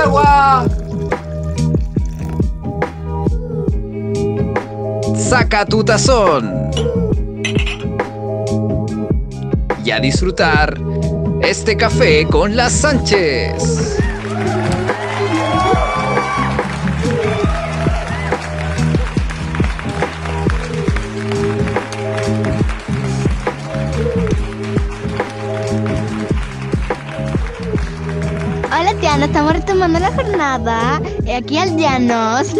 agua. Saca tu tazón. Y a disfrutar este café con las Sánchez. Hola estamos retomando la jornada. Eh, Aquí aldeanos.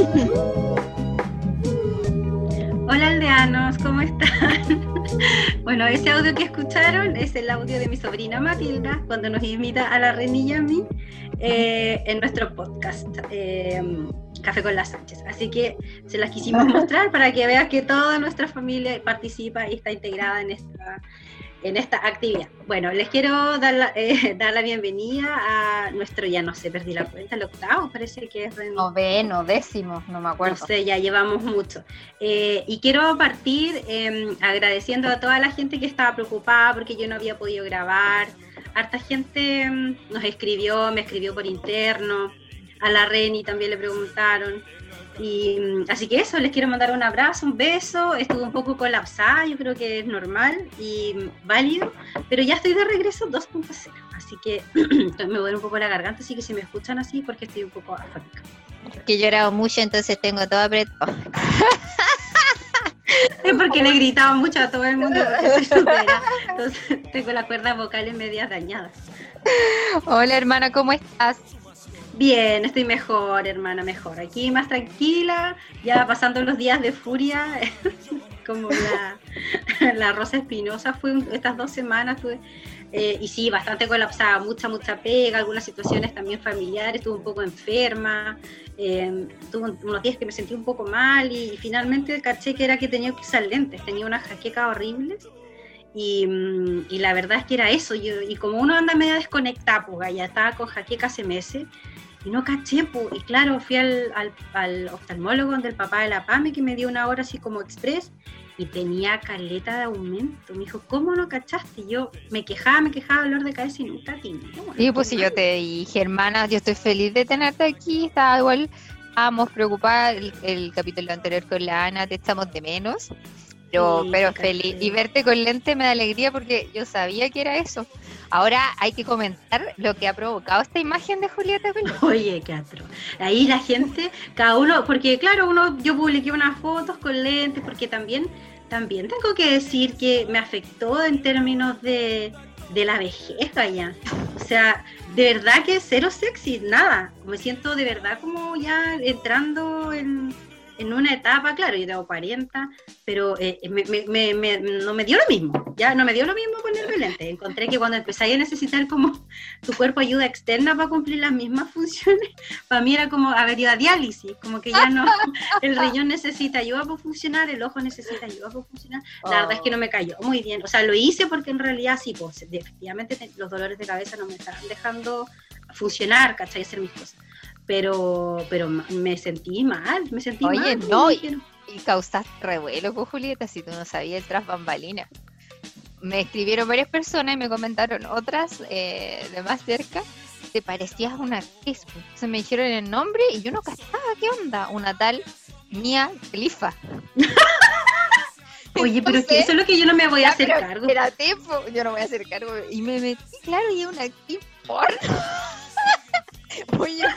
Hola aldeanos, ¿cómo están? bueno, ese audio que escucharon es el audio de mi sobrina Matilda cuando nos invita a la Renilla a mí eh, en nuestro podcast eh, Café con las Sánchez. Así que se las quisimos mostrar para que veas que toda nuestra familia participa y está integrada en esta, en esta actividad. Bueno, les quiero dar la, eh, dar la bienvenida a nuestro, ya no sé, perdí la cuenta, el octavo, parece que es Ren- Noveno, décimo, no me no acuerdo. sé, ya llevamos mucho. Eh, y quiero partir eh, agradeciendo a toda la gente que estaba preocupada porque yo no había podido grabar. Harta gente mm, nos escribió, me escribió por interno. A la Reni también le preguntaron. Y mm, así que eso, les quiero mandar un abrazo, un beso. Estuve un poco colapsada, yo creo que es normal y mm, válido, pero ya estoy de regreso 2.0. Así que me duele un poco la garganta, así que si me escuchan así, porque estoy un poco afónica. Que he llorado mucho, entonces tengo todo apretado. Es porque le gritaba mucho a todo el mundo porque. Entonces tengo las cuerdas vocales medias dañadas. Hola hermana, ¿cómo estás? Bien, estoy mejor, hermana, mejor. Aquí más tranquila, ya pasando los días de furia, como la, la Rosa Espinosa fue estas dos semanas. Tuve, eh, y sí, bastante colapsada, mucha, mucha pega, algunas situaciones también familiares, estuve un poco enferma, eh, tuve un- unos días que me sentí un poco mal y, finalmente caché que era que tenía que usar lentes, tenía una jaqueca horrible y, y la verdad es que era eso, y como uno anda medio desconectado, pues ya estaba con jaqueca hace meses y no caché, pues, y claro, fui al, al, al oftalmólogo del papá de la PAME que me dio una hora así como express y tenía caleta de aumento. Me dijo, ¿cómo no cachaste? Y yo me quejaba, me quejaba, dolor de cabeza y nunca tenía. Sí, pues si yo te dije, hermana, yo estoy feliz de tenerte aquí, estaba igual, estábamos preocupadas el, el capítulo anterior con la Ana, te echamos de menos, pero, Sí, pero feliz. Y verte con lente me da alegría porque yo sabía que era eso. Ahora hay que comentar lo que ha provocado esta imagen de Julieta Pérez. Oye, qué atro. Ahí la gente, cada uno, porque claro, uno, yo publiqué unas fotos con lentes, porque también, también tengo que decir que me afectó en términos de, de la vejez, ya. O sea, de verdad que cero sexy, nada. Me siento de verdad como ya entrando en, en una etapa, claro, yo tengo 40, pero eh, me- me- me- me- no me dio lo mismo, ya no me dio lo mismo ponerme lentes. Encontré que cuando empezáis a necesitar como tu cuerpo ayuda externa para cumplir las mismas funciones, para mí era como haber ido a diálisis, como que ya no, el riñón necesita ayuda para funcionar, el ojo necesita ayuda para funcionar. La verdad es que no me cayó muy bien, o sea, lo hice porque en realidad sí, pues efectivamente te- los dolores de cabeza no me estaban dejando funcionar, ¿cachai? Hacer mis cosas. Pero, pero me sentí mal, me sentí Oye, mal. no, me y- Y causaste revuelo con Julieta si tú no sabías el tras bambalina. Me escribieron varias personas y me comentaron otras eh, de más cerca. Te parecías una actriz. Se me dijeron el nombre y yo no cachaba qué onda. Una tal Mia Khalifa. Oye, pero es que eso es lo que yo no me voy a hacer pero cargo. Espérate, po, yo no voy a hacer cargo. Y me metí, claro, y una actriz porno. Julieta,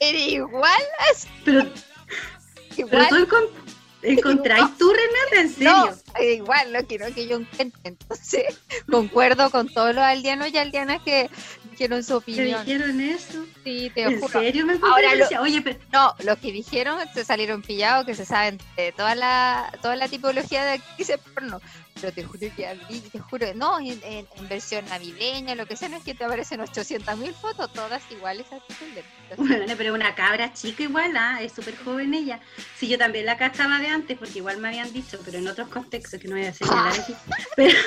eres igual, Pero, pero igual. tú encon- encontráis tú, Renata, en serio. No, igual, no quiero que yo encuentre. Entonces, concuerdo con todos los aldeanos y aldeanas que dijeron su ¿Te opinión. dijeron eso? Sí, te ¿En juro. serio me Ahora lo-? Oye, pero No, los que dijeron se salieron pillados, que se saben de toda la, toda la tipología de actrices porno. Pero te juro que a mí, te juro, no, en, en- en versión navideña, lo que sea, no es que te aparecen 800 mil fotos, todas iguales a Bueno, pero una cabra chica igual, ¿ah? es súper joven ella. Sí, yo también la cachaba de antes, porque igual me habían dicho, pero en otros contextos que no voy a señalar aquí. Pero,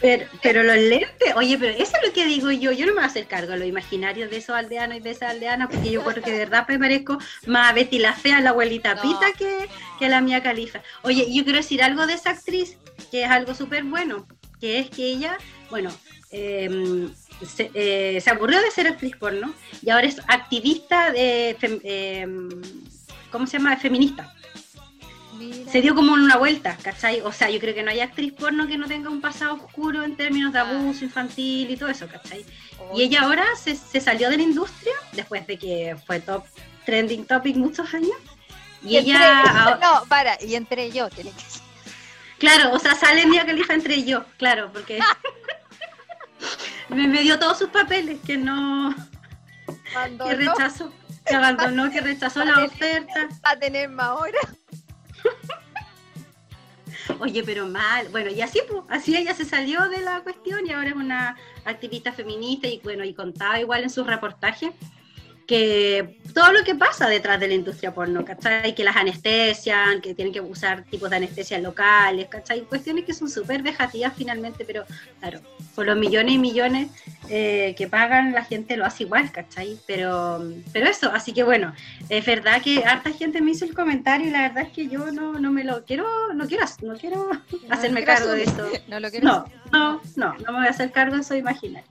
pero, pero los lentes, oye, pero eso es lo que digo yo, yo no me voy a hacer cargo de los imaginarios de esos aldeanos y de esas aldeanas, porque yo creo que de verdad me parezco más a Betty la Fea, la abuelita No. Pita, que, que a la mía Califa. Oye, yo quiero decir algo de esa actriz, que es algo súper bueno, que es que ella, bueno, em, se, eh, se aburrió de ser actriz porno y ahora es activista de, fem- eh, ¿cómo se llama? Feminista. Mira. Se dio como una vuelta, ¿cachai? O sea, yo creo que no hay actriz porno que no tenga un pasado oscuro en términos de abuso infantil y todo eso, ¿cachai? Oh, Y ella ahora se, se salió de la industria después de que fue top trending topic muchos años. Y, ella, No, para, y entre yo, tiene que ser. Claro, o sea, sale Mia Khalifa entre yo, claro, porque me, me dio todos sus papeles que no, Cuando que rechazó, que abandonó, que rechazó la oferta. a tener más horas. Oye, pero mal. Bueno, y así, pues, así ella se salió de la cuestión y ahora es una activista feminista y bueno, y contaba igual en sus reportajes que todo lo que pasa detrás de la industria porno, ¿cachai? Que las anestesian, que tienen que usar tipos de anestesias locales, ¿cachai? Cuestiones que son súper vejativas finalmente, pero claro, por los millones y millones eh, que pagan, la gente lo hace igual, ¿cachai? Pero, pero eso, así que bueno, es verdad que harta gente me hizo el comentario y la verdad es que yo no, no me lo quiero, no quiero, no quiero hacerme quiero cargo de eso. No lo quiero No, no, no, no me voy a hacer cargo de eso imaginario.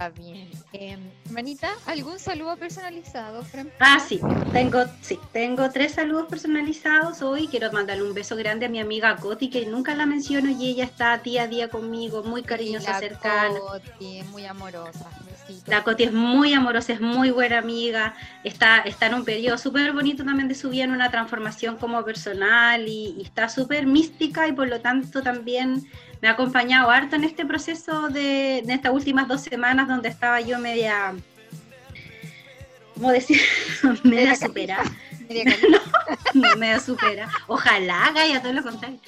Está bien. Eh, hermanita, ¿algún saludo personalizado? Ah, sí, tengo, sí, tengo tres saludos personalizados hoy. Quiero mandarle un beso grande a mi amiga Coti, que nunca la menciono y ella está día a día conmigo, muy cariñosa, La cercana. Coti, muy amorosa. Besitos. La Coti es muy amorosa, es muy buena amiga, está, está en un periodo súper bonito también de su vida, en una transformación como personal y, y está súper mística y por lo tanto también me ha acompañado harto en este proceso de, en estas últimas dos semanas donde estaba yo media, ¿cómo decir? media superada. Media no me supera. Ojalá, Gaia, todo lo contrario.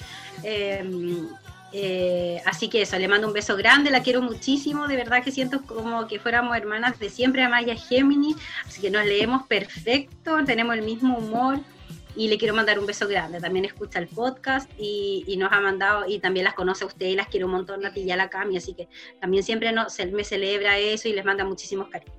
Eh, eh, así que eso, le mando un beso grande, la quiero muchísimo, de verdad que siento como que fuéramos hermanas de siempre, Amaya Gemini, así que nos leemos perfecto, tenemos el mismo humor y le quiero mandar un beso grande. También escucha el podcast y, y nos ha mandado, y también las conoce a usted y las quiero un montón, Nati y a la Cami, así que también siempre no, se, me celebra eso y les manda muchísimos cariños.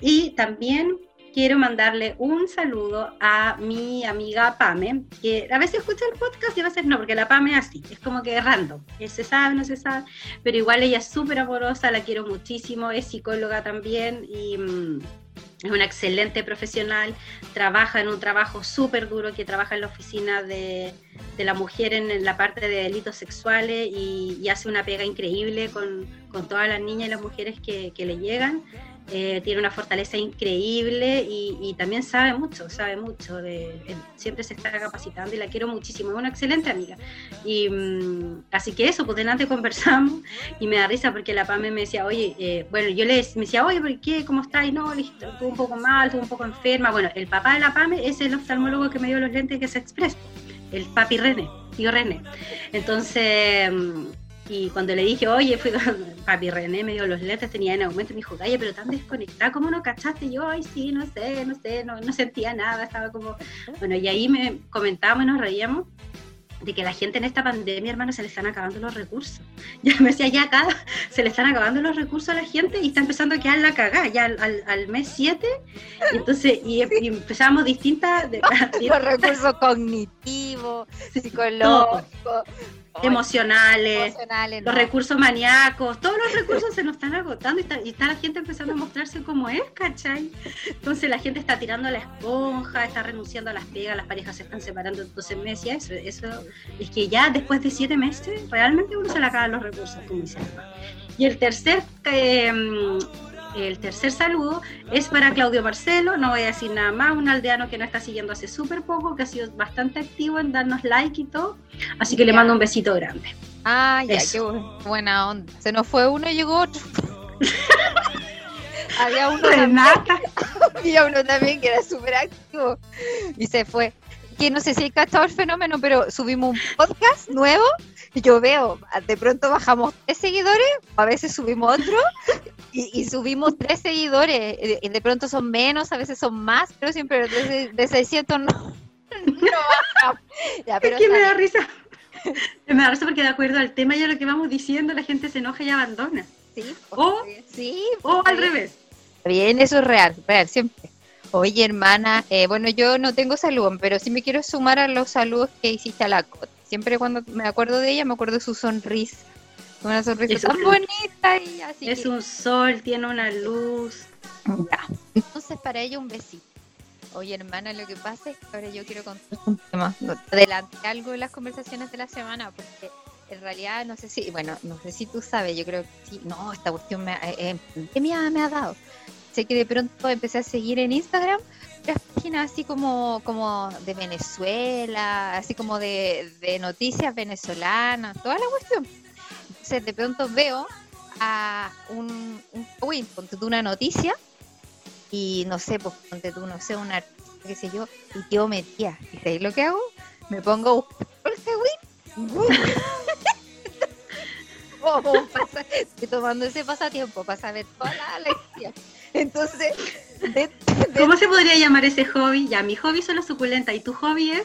Y también quiero mandarle un saludo a mi amiga Pame, que a veces escucha el podcast y a veces no, porque la Pame es así, es como que random, se sabe, no se sabe, pero igual ella es súper amorosa, la quiero muchísimo, es psicóloga también y mm, es una excelente profesional, trabaja en un trabajo súper duro, que trabaja en la oficina de, de la mujer en, la parte de delitos sexuales y, y hace una pega increíble con, con todas las niñas y las mujeres que, que le llegan eh, tiene una fortaleza increíble y, y, también sabe mucho, sabe mucho, de, él siempre se está capacitando y la quiero muchísimo, es una excelente amiga. Y mm, así que eso, pues delante conversamos y me da risa porque la PAME me decía, oye, eh, bueno, yo le decía, oye, ¿por qué? ¿Cómo está? Y no, listo, estuvo un poco mal, estuvo un poco enferma. Bueno, el papá de la PAME es el oftalmólogo que me dio los lentes que se express, el papi René, tío René. Entonces... mm, y cuando le dije, oye, fui con papi René, me dio los lentes, tenía en aumento, me dijo, Gaya, pero tan desconectada, ¿cómo no cachaste? Y yo, ay, sí, no sé, no sé, no, no sentía nada, estaba como... Bueno, y ahí me comentábamos y nos reíamos de que la gente en esta pandemia, hermano, se le están acabando los recursos. Ya me decía, ya acá se le están acabando los recursos a la gente y está empezando a quedar la cagada, ya al, al, al mes 7, y entonces, y, y empezamos distintas... De, Los recursos cognitivos, psicológicos, emocionales, emocionales, los no. recursos maníacos, todos los recursos se nos están agotando y está, y está la gente empezando a mostrarse como es, ¿cachai? Entonces la gente está tirando la esponja, está renunciando a las pegas, las parejas se están separando, entonces me decía eso, eso es que ya después de siete meses realmente uno se le acaban los recursos, como dice. Y el tercer... Eh, el tercer saludo es para Claudio Marcelo, no voy a decir nada más, un aldeano que nos está siguiendo hace súper poco, que ha sido bastante activo en darnos like y todo, así que le mando un besito grande. Ah, ya, Eso. qué bu- buena onda. Se nos fue uno y llegó otro. había, uno también, Renata, había uno también que era súper activo y se fue. Que no sé si hay cachado el fenómeno, pero subimos un podcast nuevo yo veo, de pronto bajamos tres seguidores, a veces subimos otro y, y subimos tres seguidores. y- de pronto son menos, a veces son más, pero siempre de, de 600 no, no. Ya, pero es que me da risa. Me da risa porque de acuerdo al tema y a lo que vamos diciendo, la gente se enoja y abandona. sí, O- sí, O al revés. Bien, eso es real, real, siempre. Oye, hermana, eh, bueno, yo no tengo saludos, pero sí me quiero sumar a los saludos que hiciste a la Cot. Siempre cuando me acuerdo de ella, me acuerdo de su sonrisa. Una sonrisa Es tan un- bonita y así. Es que- un sol, tiene una luz. Ya. Entonces, para ella un besito. Oye, hermana, lo que pasa es que ahora yo quiero contarte un tema. Adelante algo de las conversaciones de la semana, porque en realidad no sé si, bueno, no sé si tú sabes, yo creo que sí, no, esta cuestión me, ha- eh, en pandemia me ha dado. Sé que de pronto empecé a seguir en Instagram las páginas así como, como de Venezuela, así como de, de noticias venezolanas, toda la cuestión. Entonces de pronto veo a un, un uy, ponte tú una noticia y no sé, pues ponte tú, no sé, una artista, qué sé yo, y yo metía. ¿Y sabéis lo que hago? Me pongo a buscar win. Oh, estoy tomando ese pasatiempo para saber toda la lección. Entonces, de- de- ¿Cómo se podría llamar ese hobby? Ya, mi hobby son las suculentas. ¿Y tu hobby es?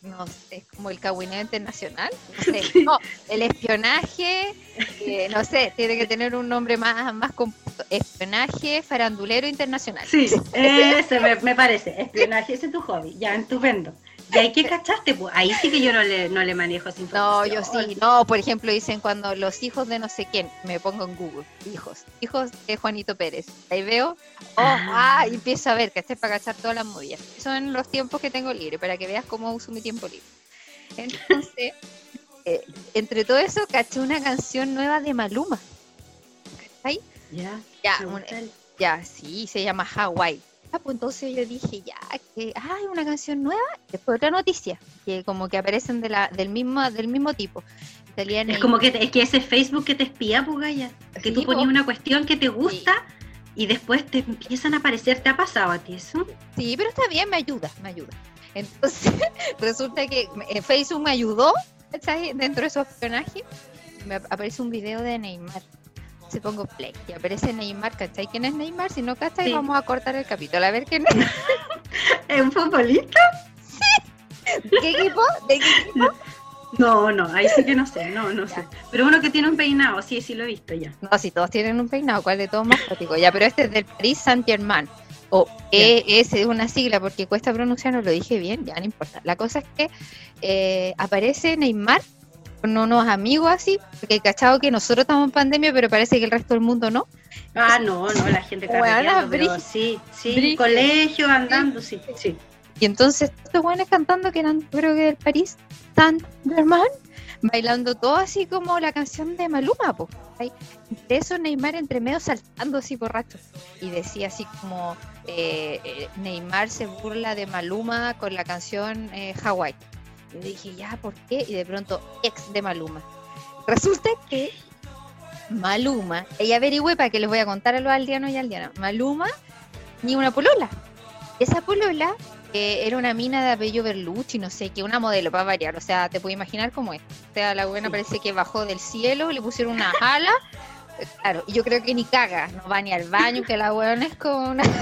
no sé, como el cagüineo internacional, no sé, no, el espionaje, eh, no sé, tiene que tener un nombre más, más compuesto, espionaje farandulero internacional. Sí, ese me, me parece. Espionaje, ese es tu hobby. Ya, estupendo. ¿Y ahí qué cachaste? Pues ahí sí que yo no le, no le manejo esa No, yo sí, no, por ejemplo, dicen cuando los hijos de no sé quién, me pongo en Google, hijos, hijos de Juanito Pérez. Ahí veo, oh, Ah. ah, y empiezo a ver, que para cachar todas las movidas. Eso en los tiempos que tengo libre, para que veas cómo uso mi tiempo libre. Entonces, eh, entre todo eso, caché una canción nueva de Maluma. ¿Cachai? Ya, Ya, un- ya, sí, se llama Hawaii. Ah, pues entonces yo dije, ya, que hay una canción nueva, después otra noticia, que como que aparecen de la, del mismo, del mismo tipo. Salían Es como que, te- es que ese Facebook que te espía, pues Gaya. Que tú Sí, ponías po. una cuestión que te gusta y después te empiezan a aparecer. ¿Te ha pasado a ti eso? Sí, pero está bien, me ayuda, me ayuda. Entonces, resulta que eh, Facebook me ayudó, ¿cachai? Dentro de su espionaje, me ap- aparece un video de Neymar. Se pongo play y aparece Neymar, ¿cachai? ¿Quién es Neymar? Si no, ¿cachai? Sí. Vamos a cortar el capítulo. A ver quién es. ¿Es un futbolista? ¿De qué equipo? ¿De qué equipo? No, no, ahí sí que no sé, no, no sé. Pero uno que tiene un peinado, sí, sí lo he visto ya. No, si todos tienen un peinado, ¿cuál de todos más práctico? Ya, pero este es del Paris Saint-Germain. O ES es una sigla porque cuesta pronunciarlo, lo dije bien, ya no importa. La cosa es que eh, aparece Neymar con unos amigos así, porque cachado que nosotros estamos en pandemia, pero parece que el resto del mundo no. Ah, no, no, la gente carreteando, pero sí, sí, Brígido. colegio, andando, sí, sí. Y entonces estos buenos cantando que eran, creo que del París Saint-Germain, bailando todo así como la canción de Maluma, po. ¿cachai? De eso Neymar entre medio saltando así borracho. Y decía así como eh, eh, Neymar se burla de Maluma con la canción eh, Hawaii. Y dije, ya, ¿por qué? Y de pronto, ex de Maluma. Resulta que Maluma, y averigüé para que les voy a contar a los aldeanos y aldeanas, Maluma ni una polola. Esa polola eh, era una mina de apellido Berlucci, no sé, que una modelo para variar, o sea, te puedes imaginar cómo es. O sea, la buena parece que bajó del cielo, le pusieron una ala, claro, yo creo que ni caga, no va ni al baño, que la buena es como una...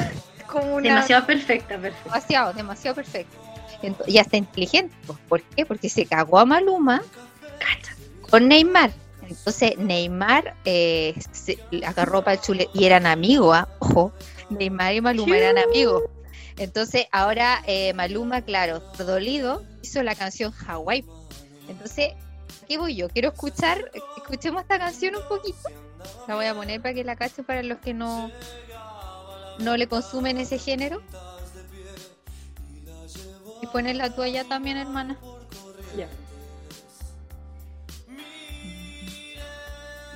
Como una Demasiado perfecta, perfecta. demasiado, demasiado perfecto. Ento- y hasta inteligente. pues, ¿Por qué? Porque se cagó a Maluma con Neymar. Entonces Neymar eh, se agarró para el chule y eran amigos, ¿ah? ojo, Neymar y Maluma eran amigos. Entonces ahora eh, Maluma, claro, dolido, hizo la canción Hawaii. Entonces, ¿qué voy yo? Quiero escuchar, escuchemos esta canción un poquito. La voy a poner para que la cachen para los que no, no le consumen ese género. Y pones la tuya también, hermana. Ya.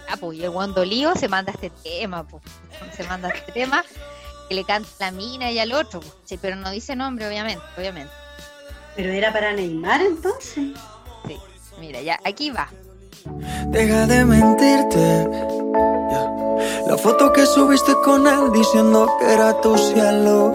Ah, pues, y el guandolío se manda este tema, pues. Se manda este tema que le canta la mina y al otro, pues. Sí, pero no dice nombre, obviamente, obviamente. Pero era para Neymar entonces. Sí. Mira, ya, aquí va. Deja de mentirte. La foto que subiste con él diciendo que era tu cielo.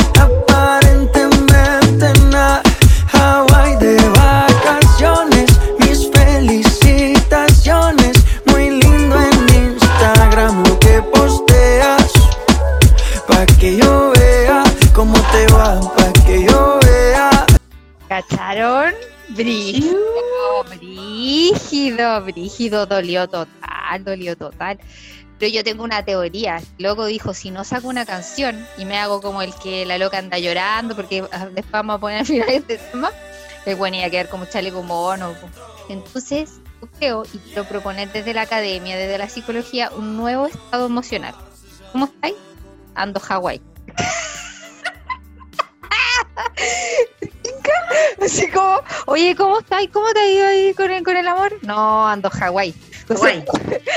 brígido, brígido, dolió total, dolió total. Pero yo tengo una teoría. Luego dijo, si no saco una canción y me hago como el que la loca anda llorando, porque ah, después vamos a poner al final este tema, es bueno, iba a quedar como chaleco mono. po. Entonces, yo creo y quiero proponer desde la academia, desde la psicología, un nuevo estado emocional. ¿Cómo estáis? Ando Hawái. Así como, oye, ¿cómo estáis? ¿Cómo te ha ido ahí con el, con el amor? No, ando Hawái. O sea,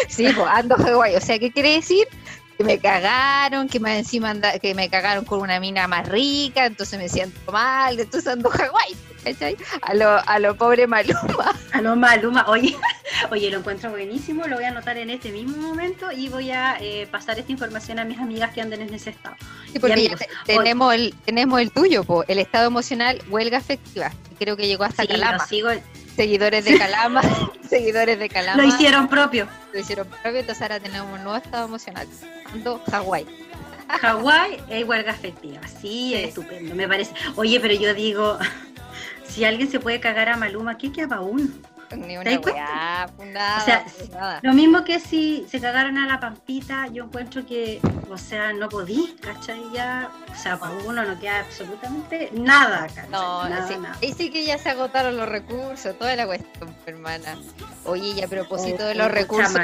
sí, pues ando Hawái. O sea, ¿qué quiere decir? Que me cagaron, que más encima anda, que me cagaron con una mina más rica, entonces me siento mal, entonces ando Hawái. ¿cachai? A lo, a lo pobre Maluma. A lo Maluma, oye, oye, lo encuentro buenísimo, lo voy a anotar en este mismo momento y voy a eh, pasar esta información a mis amigas que anden en ese estado. Sí, porque ya te- tenemos, el, tenemos el tuyo, po, el estado emocional, huelga afectiva. Creo que llegó hasta Sí, lo Calama. sigo, Seguidores de Calama, seguidores de Calama. lo hicieron propio. Lo hicieron propio, entonces ahora tenemos un nuevo estado emocional. Ando Hawái. Hawái es huelga afectiva, sí, es Sí. estupendo, me parece. Oye, pero yo digo, si alguien se puede cagar a Maluma, ¿qué queda para uno? Ni ¿Te una weá, nada, O sea, nada. Lo mismo que si se cagaron a la pampita, yo encuentro que, o sea, no podí, ¿cachai? Ya, o sea, para uno no queda absolutamente nada, ¿cachai? No, nada, sí, nada. ahí sí que ya se agotaron los recursos, toda la cuestión, hermana. Oye, y a propósito de Oh, los recursos.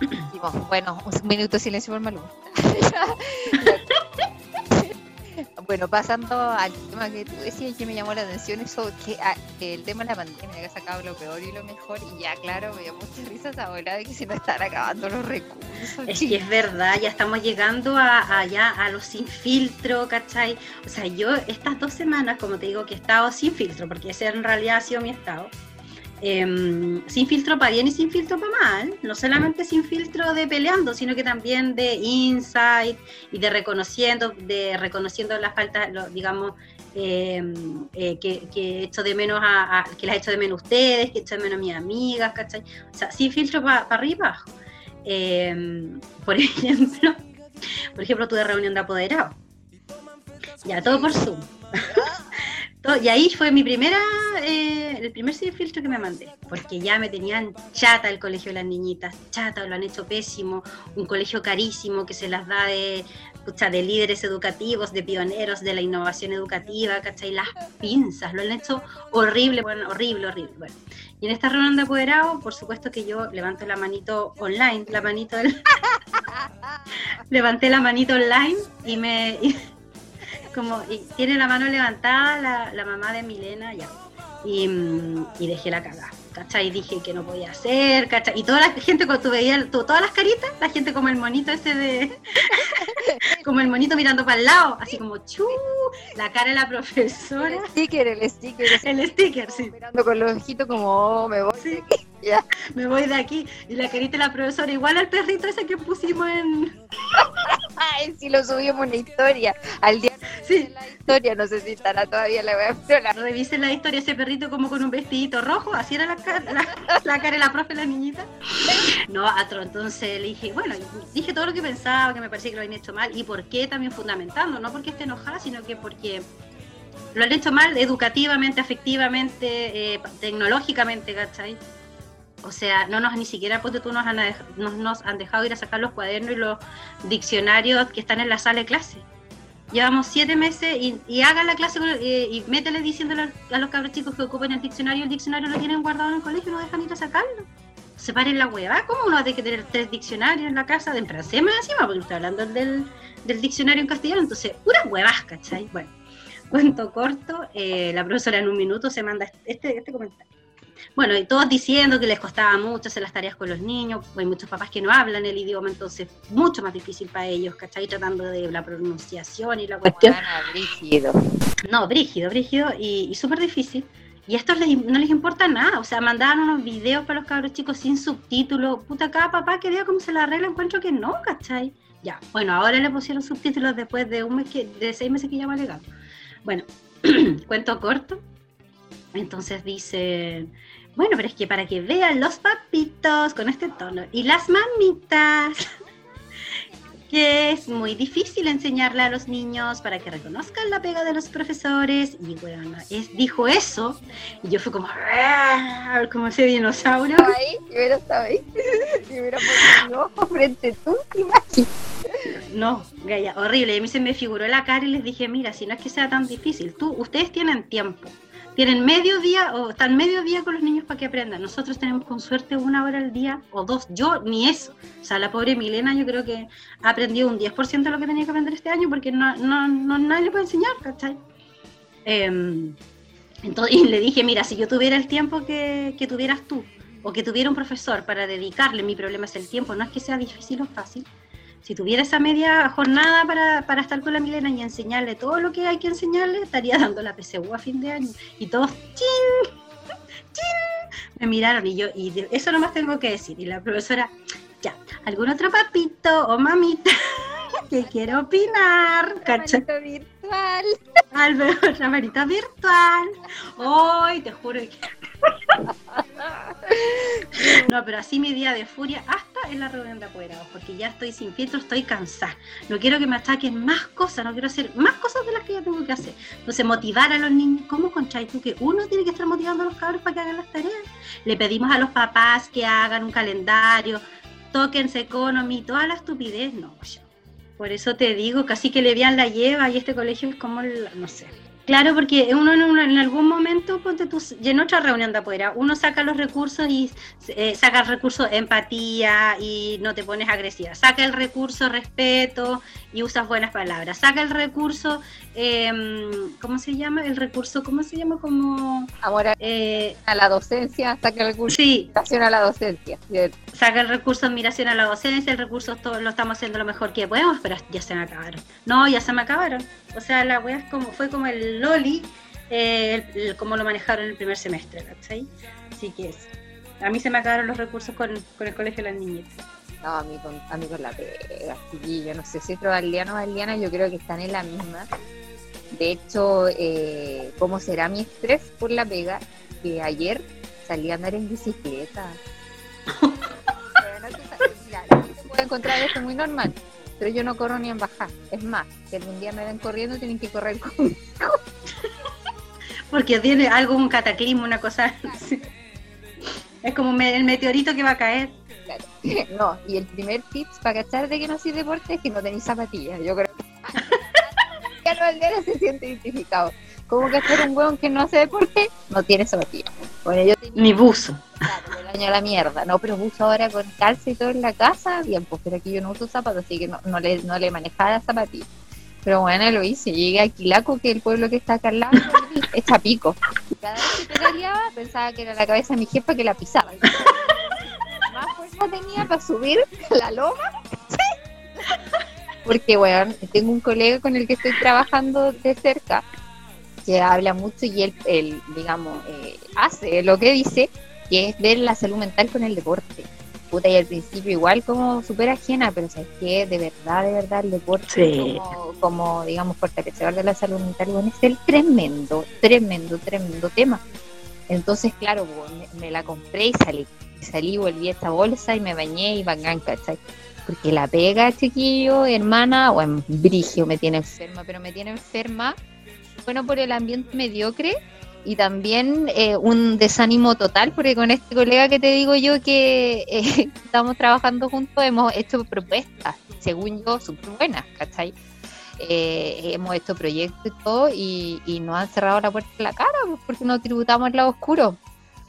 Dijimos, Bueno, un minuto de silencio por Maluma. bueno, pasando al tema que tú decías que me llamó la atención, eso que, ah, el tema de la pandemia que ha sacado lo peor y lo mejor, y ya claro, me dio muchas risas ahora de que se nos están acabando los recursos. Es que es verdad, ya estamos llegando a, a ya a los sin filtro, ¿cachai? O sea, yo estas dos semanas, como te digo, que he estado sin filtro, porque ese en realidad ha sido mi estado. Em, sin filtro para bien y sin filtro para mal, no solamente sin filtro de peleando, sino que también de insight y de reconociendo, de reconociendo las faltas, lo- digamos, em, eh, que, que he hecho de menos a, a- que las he hecho de menos ustedes, que he hecho de menos a mis amigas, ¿cachai? O sea, sin filtro para arriba y para abajo. Em, por ejemplo, por ejemplo, tuve reunión de apoderados. Ya, todo por Zoom. Y ahí fue mi primera, eh, el primer filtro que me mandé, porque ya me tenían chata el colegio de las niñitas, chata, lo han hecho pésimo, un colegio carísimo que se las da de, de líderes educativos, de pioneros de la innovación educativa, ¿cachai? Las pinzas, lo han hecho horrible, bueno, horrible, horrible. Bueno. Y en esta reunión de apoderados, por supuesto que yo levanto la manito online, la manito del, levanté la manito online y me como y tiene la mano levantada la, la mamá de Milena ya y, mm, y dejé la cagada ¿cachai? Y dije que no podía hacer, ¿cachai? Y toda la gente cuando tú veías tú- todas las caritas, la gente como el monito ese de como el monito mirando para el lado, así como chu, la cara de la profesora, El sticker, el sticker, el sticker, sí. mirando con los ojitos como, oh, me voy. Sí. Ya. Me voy de aquí. Y la carita de la profesora, igual al perrito ese que pusimos en. Ay, sí lo subimos en la historia. Al día Sí, la historia, no sé si estará todavía la web, pero la Revisen la historia, ese perrito como con un vestidito rojo, así era la, cara- la, la cara de la profe, la niñita. No, atro, entonces le dije, bueno, dije todo lo que pensaba, que me parecía que lo habían hecho mal, y por qué también fundamentando, no porque esté enojada, sino que porque lo han hecho mal educativamente, afectivamente, eh, tecnológicamente, ¿cachai? O sea, no nos ni siquiera, porque tú nos han, dej- nos, nos han dejado ir a sacar los cuadernos y los diccionarios que están en la sala de clase. Llevamos siete meses y, y hagan la clase eh, y métele diciéndole a los cabros chicos que ocupen el diccionario, el diccionario lo tienen guardado en el colegio no dejan ir a sacarlo. Separen la hueva, ¿cómo uno tiene que tener tres diccionarios en la casa? De en francés más encima, porque estoy hablando del, del diccionario en castellano, entonces, puras huevas, ¿cachai? Bueno, cuento corto, eh, la profesora en un minuto se manda este, este comentario. Bueno, y todos diciendo que les costaba mucho hacer las tareas con los niños, hay muchos papás que no hablan el idioma, entonces mucho más difícil para ellos, ¿cachai? Tratando de la pronunciación y la cuestión. Brígido. No, brígido, brígido y, y súper difícil. Y a estos les- no les importa nada, o sea, mandaban unos videos para los cabros chicos sin subtítulos. Puta, cada papá quería cómo se la arregla, encuentro que no, ¿cachai? Ya, bueno, ahora le pusieron subtítulos después de un mes que, de seis meses que ya va legal. Bueno, cuento corto. Entonces dice, bueno, pero es que para que vean los papitos con este tono y las mamitas. que es muy difícil enseñarle a los niños para que reconozcan la pega de los profesores. Y bueno, es, dijo eso. Y yo fui como, como ese dinosaurio. Ahí, yo hubiera estado ahí. Yo hubiera puesto ojo frente imagen. No, Gaya, horrible. Y a mí se me figuró la cara y les dije, mira, si no es que sea tan difícil, tú, ustedes tienen tiempo. Tienen medio día o están medio día con los niños para que aprendan. Nosotros tenemos con suerte una hora al día o dos. Yo ni eso. O sea, la pobre Milena yo creo que ha aprendido un 10% de lo que tenía que aprender este año porque no, no, no nadie le puede enseñar, ¿cachai? Em, entonces, y le dije, mira, si yo tuviera el tiempo que, que tuvieras tú o que tuviera un profesor para dedicarle, mi problema es el tiempo, no es que sea difícil o fácil, si tuviera esa media jornada para, para, estar con la Milena y enseñarle todo lo que hay que enseñarle, estaría dando la PSU a fin de año. Y todos, ¡chin! ¡chin! Me miraron y yo, y de, eso nomás tengo que decir. Y la profesora, ya, ¿algún otro papito o mamita que quiera opinar? Camarita virtual. Al camarita virtual. Hoy te juro que... No, pero así mi día de furia hasta en la reunión de apoderados, porque ya estoy sin filtro, estoy cansada. No quiero que me ataquen más cosas, no quiero hacer más cosas de las que ya tengo que hacer. Entonces, motivar a los niños, ¿cómo concháis tú que uno tiene que estar motivando a los cabros para que hagan las tareas? Le pedimos a los papás que hagan un calendario, tóquense economy, toda la estupidez, no. Por eso te digo, casi que le vean la lleva y este colegio es como, el, no sé, Claro, porque uno en, una, en, algún momento, ponte tú, y en otra reunión de afuera, uno saca los recursos y eh, saca el recurso empatía y no te pones agresiva. Saca el recurso respeto y usas buenas palabras. Saca el recurso, eh, ¿cómo se llama? El recurso, ¿cómo se llama? Como... Amor eh, a la docencia, saca el recurso sí. admiración a la docencia. Saca el recurso admiración a la docencia, el recurso todo lo estamos haciendo lo mejor que podemos, pero ya se me acabaron. No, ya se me acabaron. O sea, la wea es como, fue como el Loli, eh, el, el, como lo manejaron en el primer semestre, ¿cachai? Así que es. A mí se me acabaron los recursos con, con el colegio de las niñetas. No, a mí con, a mí con la pega, yo no sé si otro Galeano o Galeana, yo creo que están en la misma. De hecho, eh, ¿cómo será mi estrés por la pega? Que ayer salí a andar en bicicleta. Pero no se puede encontrar esto muy normal pero yo no corro ni en bajar. Es más, si algún día me ven corriendo, tienen que correr conmigo. Porque tiene algo, un cataclismo, una cosa. Así. Es como el meteorito que va a caer. Claro. No, y el primer tips para cachar de que no soy deporte es que no tenéis zapatillas. Yo creo que ya los aldeanos se siente identificado. ¿Cómo que hacer un hueón que no hace deporte? No tiene zapatillas. Bueno, yo tenía... Ni buzo. Claro, el año a la mierda. No, pero buzo ahora con calza y todo en la casa. Bien, pues pero aquí yo no uso zapatos, así que no, no le, no le manejaba las zapatillas. Pero bueno, lo hice. Llegué a Quilaco, que es el pueblo que está acá al lado, es Chapico. Y cada vez que pedaleaba, pensaba que era la cabeza de mi jefa que la pisaba. Tenía para subir la loma. Porque, bueno, tengo un colega con el que estoy trabajando de cerca que habla mucho y él, él digamos, eh, hace lo que dice, que es ver la salud mental con el deporte. Puta, y al principio igual como súper ajena, pero sabes que de verdad, de verdad el deporte Sí. como, como, digamos, fortalecedor de la salud mental, bueno, es el tremendo, tremendo, tremendo tema. Entonces, claro, me, me la compré y salí. Salí, volví a esta bolsa y me bañé y bacán, ¿cachai? Porque la pega, chiquillo, hermana, o en brigio me tiene enferma, pero me tiene enferma, bueno, por el ambiente mediocre y también eh, un desánimo total, porque con este colega que te digo yo que eh, estamos trabajando juntos, hemos hecho propuestas, según yo, súper buenas, ¿cachai? Eh, hemos hecho proyectos y todo y, y, nos han cerrado la puerta en la cara pues, porque no tributamos el lado oscuro.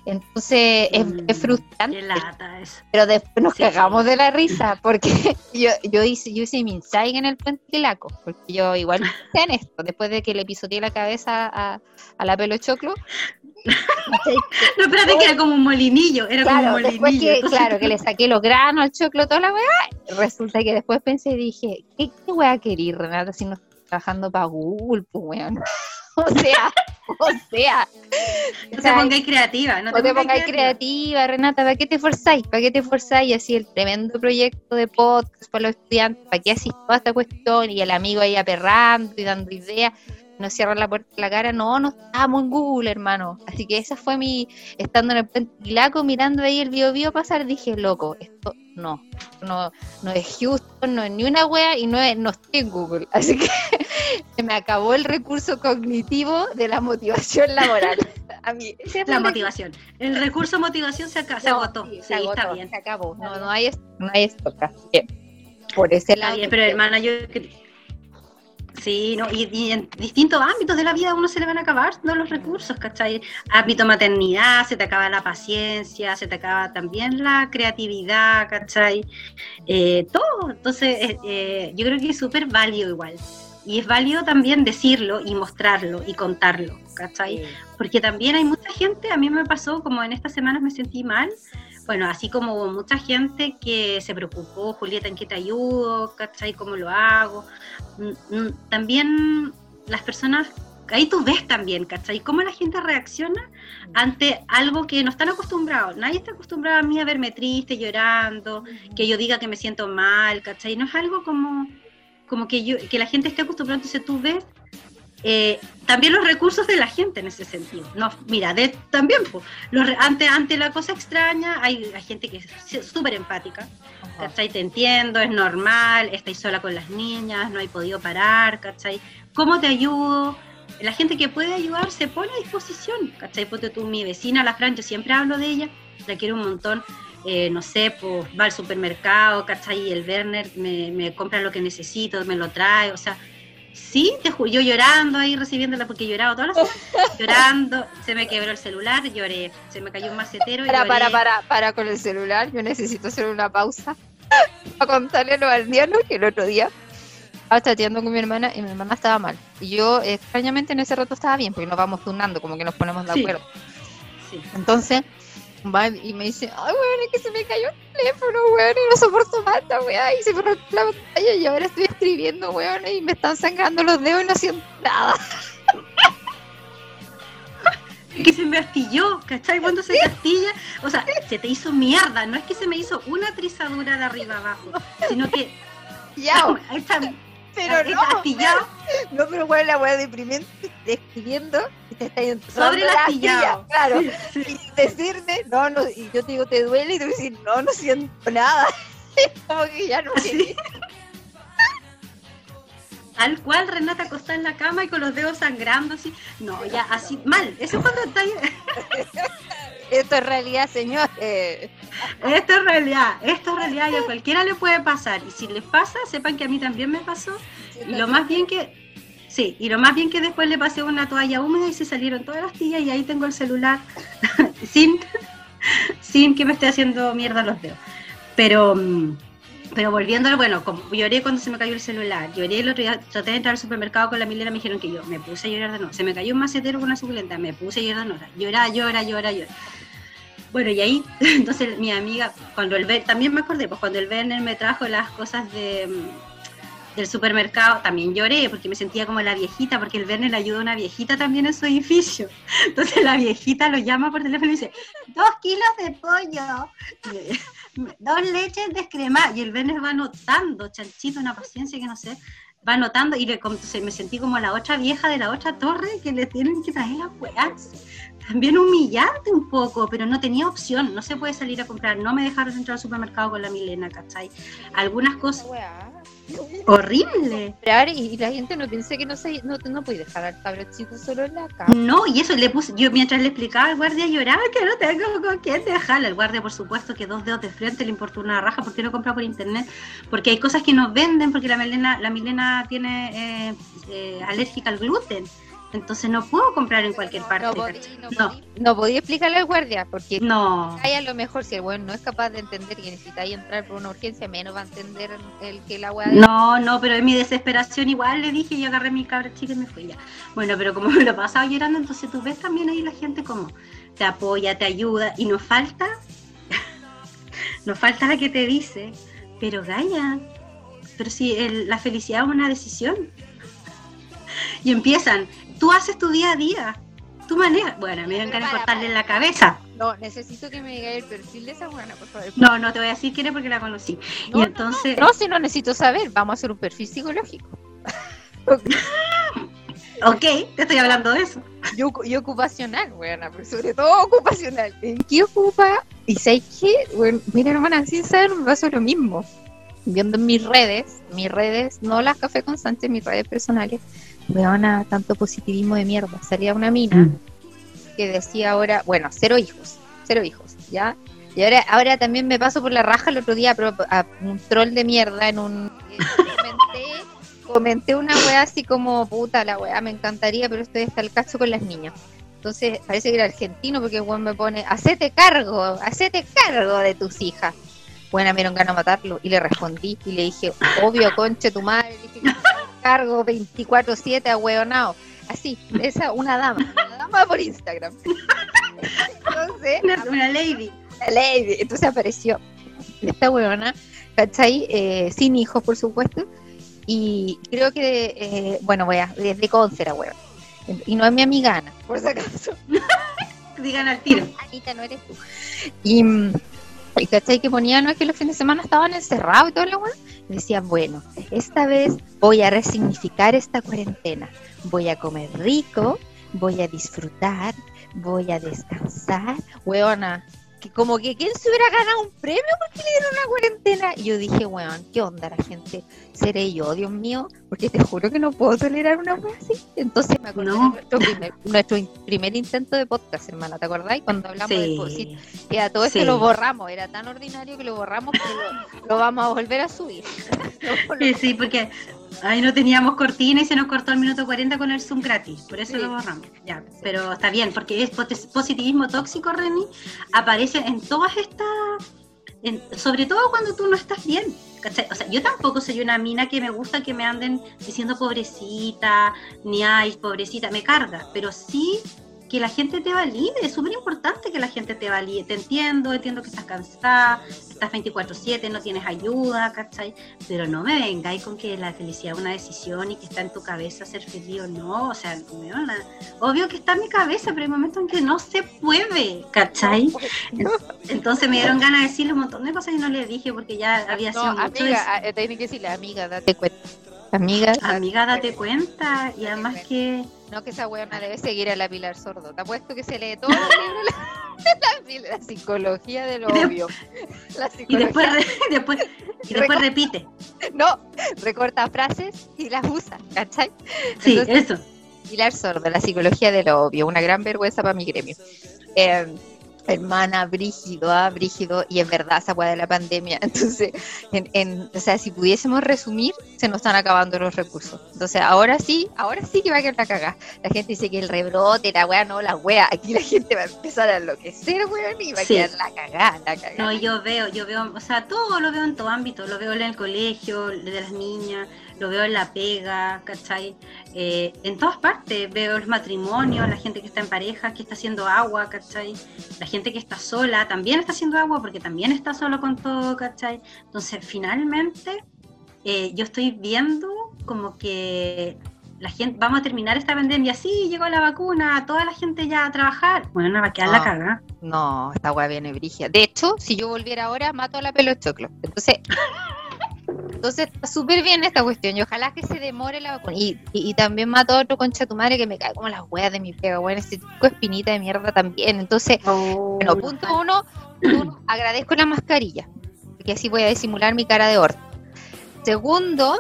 Entonces es, Mm, es frustrante. Qué lata eso. Pero después nos Sí. cagamos de la risa porque yo, yo hice yo hice mi ensayo en el puente Quilaco, porque yo igual pensé en esto, después de que le pisoteé la cabeza a, a la pelo choclo. No, espérate que era como un molinillo, era como Claro, un después molinillo. que, entonces- claro, que le saqué los granos al choclo, toda la weá, resulta que después pensé y dije, ¿qué, qué weá querí, Renata, si no estoy trabajando para Google, pues weón? O sea, o sea, No te pongáis creativa, no No te pongáis creativa, Renata, ¿para qué te forzáis? ¿Para qué te forzáis? Y así el tremendo proyecto de podcast para los estudiantes, ¿para qué así toda esta cuestión? Y el amigo ahí aperrando y dando ideas, no cierra la puerta en la cara, no, no estamos en Google, hermano. Así que esa fue mi, estando en el puente Quilaco, mirando ahí el bio bio pasar, dije, loco, esto no, no, no es Houston, no es ni una wea y no, es, no estoy en Google. Así que se me acabó el recurso cognitivo de la motivación laboral. A mí, La motivación. El recurso motivación se, aca- se No, agotó. sí, Sí, se agotó, está bien. se acabó. No, no hay, no hay esto. Por ese Está lado. bien, pero hermana, yo Sí, no, y, y en distintos ámbitos de la vida a uno se le van a acabar ¿no? los recursos, ¿cachai? Ámbito maternidad, se te acaba la paciencia, se te acaba también la creatividad, ¿cachai? Eh, todo. Entonces, eh, eh, yo creo que es súper válido igual. Y es válido también decirlo y mostrarlo y contarlo, ¿cachai? Porque también hay mucha gente, a mí me pasó como en estas semanas me sentí mal, bueno, así como hubo mucha gente que se preocupó, Julieta, ¿en qué te ayudo? ¿Cachai? ¿Cómo lo hago? Mm, mm, También las personas, ahí tú ves también, ¿cachai? Cómo la gente reacciona ante algo que no están acostumbrados. Nadie está acostumbrado a mí a verme triste, llorando, que yo diga que me siento mal, ¿cachai? No es algo como, como que, yo, que la gente esté acostumbrada, entonces tú ves eh, también los recursos de la gente en ese sentido. No, mira, de, también, pues, los ante, ante la cosa extraña, hay, hay gente que es súper empática, ¿cachai? Te entiendo, es normal, estáis sola con las niñas, no hay podido parar, ¿cachai? ¿Cómo te ayudo? La gente que puede ayudar se pone a disposición, ¿cachai? Ponte tú, mi vecina, la Fran, yo siempre hablo de ella, la quiero un montón, eh, no sé, pues va al supermercado, ¿cachai? Y el Werner me, me compra lo que necesito, me lo trae, o sea, sí, te yo llorando ahí recibiéndola porque he llorado todas las semanas, llorando, se me quebró el celular, lloré, se me cayó un macetero Para, lloré. para, para, para con el celular. Yo necesito hacer una pausa para contarle a los aldeanos que el otro día estaba chateando con mi hermana y mi hermana estaba mal. Y yo, extrañamente, en ese rato estaba bien, porque nos vamos turnando, como que nos ponemos de Sí. acuerdo. Sí. Entonces, y me dice, ay, weón, es que se me cayó el teléfono, weón, y no soporto más esta weá, y se me rompió la pantalla, y ahora estoy escribiendo, weón, y me están sangrando los dedos y no siento nada. que se me astilló, ¿cachai? Cuando se te astilla, o sea, se te hizo mierda, no es que se me hizo una trizadura de arriba abajo, sino que Ya, está, pero no, astillado no, pero weón, la weá deprimente, te escribiendo, y te está entrando sobre la astilla, claro. Sí, sí. y decirme, no, no, y yo te digo, te duele, y tú dices, no, no siento nada. Como que ya no Así. Tal cual Renata acostada en la cama y con los dedos sangrando así. No, ya así, mal. Eso es cuando está Esto es realidad, señor. Eh, Esto es realidad, esto es realidad y a cualquiera le puede pasar. Y si les pasa, sepan que a mí también me pasó. Y lo más bien que, sí, y lo más bien que después le pasé una toalla húmeda y se salieron todas las tías y ahí tengo el celular sin, sin que me esté haciendo mierda los dedos. Pero, mm, pero volviendo, bueno, como lloré cuando se me cayó el celular, lloré el otro día, traté de entrar al supermercado con la Milena, me dijeron que yo me puse a llorar de nuevo. Se me cayó un macetero con una suculenta, me puse a llorar de nuevo. Llora, llora, llora, llora. Bueno, y ahí, entonces mi amiga, cuando el también me acordé, pues cuando el Werner me trajo las cosas de, mm, del supermercado, también lloré porque me sentía como la viejita, porque el Werner ayuda a una viejita también en su edificio. Entonces la viejita lo llama por teléfono y dice, dos kilos de pollo, dos leches descremadas. Y el Werner va anotando, chanchito, una paciencia que no sé, va anotando y le, se- me sentí como la otra vieja de la otra torre que le tienen que traer las weas también humillante un poco, pero no tenía opción, no se puede salir a comprar, no me dejaron entrar al supermercado con la Milena, ¿cachai? Algunas cosas horribles. Esperar y, y la gente no piensa que no se no, no puede dejar al cabroncito solo en la cama. No, y eso le puse, yo mientras le explicaba al guardia lloraba que no tengo con quién dejarla. El guardia, por supuesto, que dos dedos de frente le importó una raja, porque no compra por internet? Porque hay cosas que nos venden, porque la Milena, la Milena tiene eh, eh, alérgica al gluten. Entonces no puedo comprar en cualquier parte. No podía, ¿cachai? no, No. podía, no podía explicarle al guardia, porque No. hay a lo mejor si el weón no es capaz de entender que necesitáis entrar por una urgencia, menos va a entender el que la de- No, no, pero en mi desesperación igual le dije y yo agarré mi cabra chica y me fui ya. Bueno, pero como me lo pasaba llorando, entonces tú ves también ahí la gente como te apoya, te ayuda y nos falta, nos falta la que te dice, pero Gaya, pero si el- la felicidad es una decisión. Y empiezan, tú haces tu día a día. tú manejas. Bueno, me dan ganas de cortarle la cabeza. No, necesito que me diga el perfil de esa buena, por favor. No, no te voy a decir quién es porque la conocí. No, y no, entonces, No, si no necesito saber, vamos a hacer un perfil psicológico. ok, te estoy hablando de eso. Y, ocu- y ocupacional, buena, pero sobre todo ocupacional. ¿En qué ocupa? Y sabes qué, bueno, mira hermana, sin saber me pasó lo mismo. Viendo en mis redes, mis redes, no las café constantes, mis redes personales, weona, tanto positivismo de mierda. Salía una mina Mm. que decía ahora, bueno, cero hijos, cero hijos, ¿ya? Y ahora, ahora también me paso por la raja el otro día pero a un troll de mierda en un... comenté, comenté una weá así como, puta, la weá me encantaría, pero estoy hasta el cacho con las niñas. Entonces parece que era argentino porque weón me pone, hacete cargo, hacete cargo de tus hijas. Bueno, me dieron ganas de matarlo y le respondí y le dije, obvio, conche tu madre, le dije, cargo 24-7 a weonao. Así, esa, una dama, una dama por Instagram. Entonces, Una, una lady. la lady. Entonces apareció esta huevona, ¿cachai? Eh, sin hijos, por supuesto. Y creo que, eh, bueno, voy a, desde Conce era huevona. Y no es mi amiga Ana, por si acaso. Digan al tiro. Anita, no eres tú. Y, mm, y ¿cachai? Que ponía, no es que los fines de semana estaban encerrados y todo lo bueno. Decía, bueno, esta vez voy a resignificar esta cuarentena. Voy a comer rico, voy a disfrutar, voy a descansar. Weona, que como que quién se hubiera ganado un premio porque le dieron una cuarentena. Y yo dije, weón, ¿qué onda la gente? ¿Seré yo, Dios mío? Porque te juro que no puedo tolerar una cosa así. Entonces me acordé No. de nuestro primer, nuestro primer intento de podcast, hermana, ¿te acordáis? Cuando hablamos de Sí. y a todo esto Sí. lo borramos, era tan ordinario que lo borramos que lo, lo vamos a volver a subir. Sí, porque ahí no teníamos cortina y se nos cortó el minuto 40 con el Zoom gratis. Por eso Sí. lo borramos. Ya, pero está bien, porque es positivismo tóxico, Reni, aparece en todas estas. en- sobre todo cuando tú no estás bien. ¿cachai? O sea, yo tampoco soy una mina que me gusta que me anden diciendo pobrecita, ni ay, pobrecita, me carga, pero sí que la gente te valide, es súper importante que la gente te valide. Te entiendo, entiendo que estás cansada, estás 24/7, no tienes ayuda, ¿cachai? Pero no me vengáis con que la felicidad es una decisión y que está en tu cabeza ser feliz o no. O sea, weona, obvio que está en mi cabeza, pero hay momentos en que no se puede, ¿cachai? Entonces me dieron ganas de decirle un montón de cosas y no le dije porque ya había no, sido mucho. amiga, ah, eh, tiene que decirle, amiga, date cuenta. Amiga, Amiga, date cuenta. Y además que. no que esa weona debe seguir a la Pilar Sordo. Te apuesto que se lee todos los libros de la, la psicología de lo Y de- obvio. La Y después, re- después, y después repite. no, recorta frases y las usa, ¿cachai? Sí, Entonces- eso. Pilar Sordo, la psicología de lo obvio, una gran vergüenza para mi gremio. Eh, hermana, brígido, ah, brígido, y en verdad esa weá de la pandemia. Entonces, en, en- o sea, si pudiésemos resumir, se nos están acabando los recursos. Entonces, ahora sí, ahora sí que va a quedar la cagada. La gente dice que el rebrote, la weá, no, la weá. Aquí la gente va a empezar a enloquecer, weón, y va a Sí. quedar la cagada, la cagada. No, yo veo, yo veo, o sea, todo lo veo en todo ámbito, lo veo en el colegio, de las niñas, lo veo en la pega, ¿cachai? Eh, en todas partes veo los matrimonios, la gente que está en pareja, que está haciendo agua, ¿cachai? La gente que está sola también está haciendo agua porque también está solo con todo, ¿cachai? Entonces, finalmente, eh, yo estoy viendo como que la gente, vamos a terminar esta pandemia, sí, llegó la vacuna, toda la gente ya a trabajar. Bueno, no va a quedar la Ah. cagada. No, esta weá viene brigia. De hecho, si yo volviera ahora, mato a la pelo choclo. Entonces, entonces está súper bien esta cuestión. Y ojalá que se demore la vacuna. Y, y, y también mato a otro concha tu madre que me cae como las weas de mi pega, weón. Ese chico espinita de mierda también. Entonces, bueno, punto uno, punto uno, agradezco la mascarilla. Porque así voy a disimular mi cara de orto. Segundo,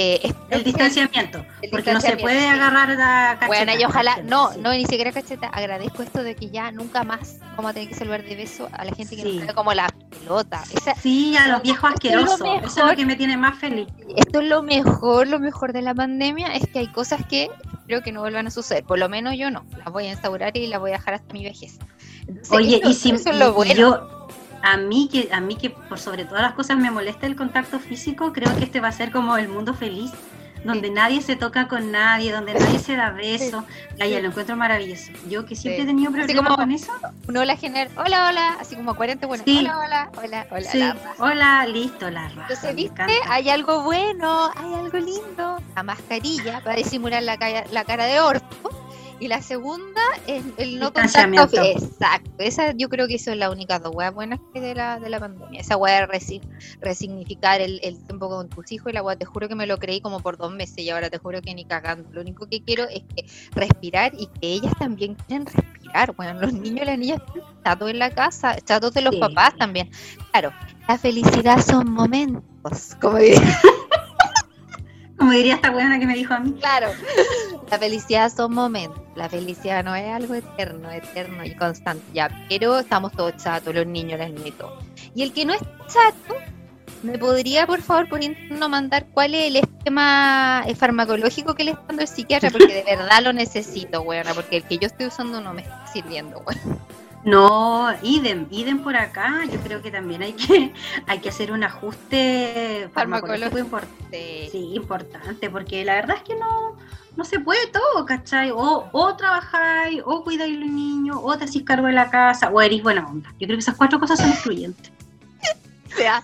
eh, El distanciamiento, el porque no se puede agarrar la cacheta. Bueno, y ojalá, no, no, ni siquiera cacheta, agradezco esto de que ya nunca más vamos a tener que salvar de beso a la gente que Sí. nos cae como la pelota. Esa, Sí, a los viejos es asquerosos. Eso es lo que me tiene más feliz. esto es lo mejor, lo mejor de la pandemia, es que hay cosas que creo que no vuelvan a suceder, por lo menos yo no, las voy a instaurar y las voy a dejar hasta mi vejez. Entonces, Oye, eso, y si eso es lo bueno. yo, a mí que a mí que por sobre todas las cosas me molesta el contacto físico, creo que este va a ser como el mundo feliz, donde nadie se toca con nadie, donde nadie se da besos. Ay, ya lo encuentro maravilloso. Yo que siempre Sí. he tenido problemas con eso. Un hola general, hola, hola, así como 40, bueno, Sí. hola, hola, hola, hola, Sí. Hola, listo, la raja. Entonces, ¿viste? Hay algo bueno, hay algo lindo. La mascarilla para disimular la, la cara de orto. Y la segunda es el no contacto. Exacto. Esa yo creo que eso es la única dos weas buenas que de la, de la pandemia. Esa wea de resi- resignificar el, el tiempo con tus hijos y la wea, te juro que me lo creí como por dos meses y ahora te juro que ni cagando. Lo único que quiero es que respirar y que ellas también quieren respirar. Bueno, los niños y las niñas están chatos en la casa, chatos de los Sí. papás también. Claro, la felicidad son momentos, como diría. Como diría esta buena que me dijo a mí. Claro. La felicidad son momentos. La felicidad no es algo eterno, eterno y constante. Ya, pero estamos todos chatos, los niños, las niñas y el que no es chato, ¿me podría, por favor, por interno mandar cuál es el esquema eh, farmacológico que le está dando el psiquiatra? Porque de verdad lo necesito, weona, porque el que yo estoy usando no me está sirviendo, weón. No, idem, idem por acá. Yo creo que también hay que, hay que hacer un ajuste farmacológico importante. Sí, importante, porque la verdad es que no, no se puede todo, ¿cachai? O, o trabajáis, o cuidáis los niños, o te hacís cargo de la casa, o eres buena onda. Yo creo que esas cuatro cosas son excluyentes. O sea,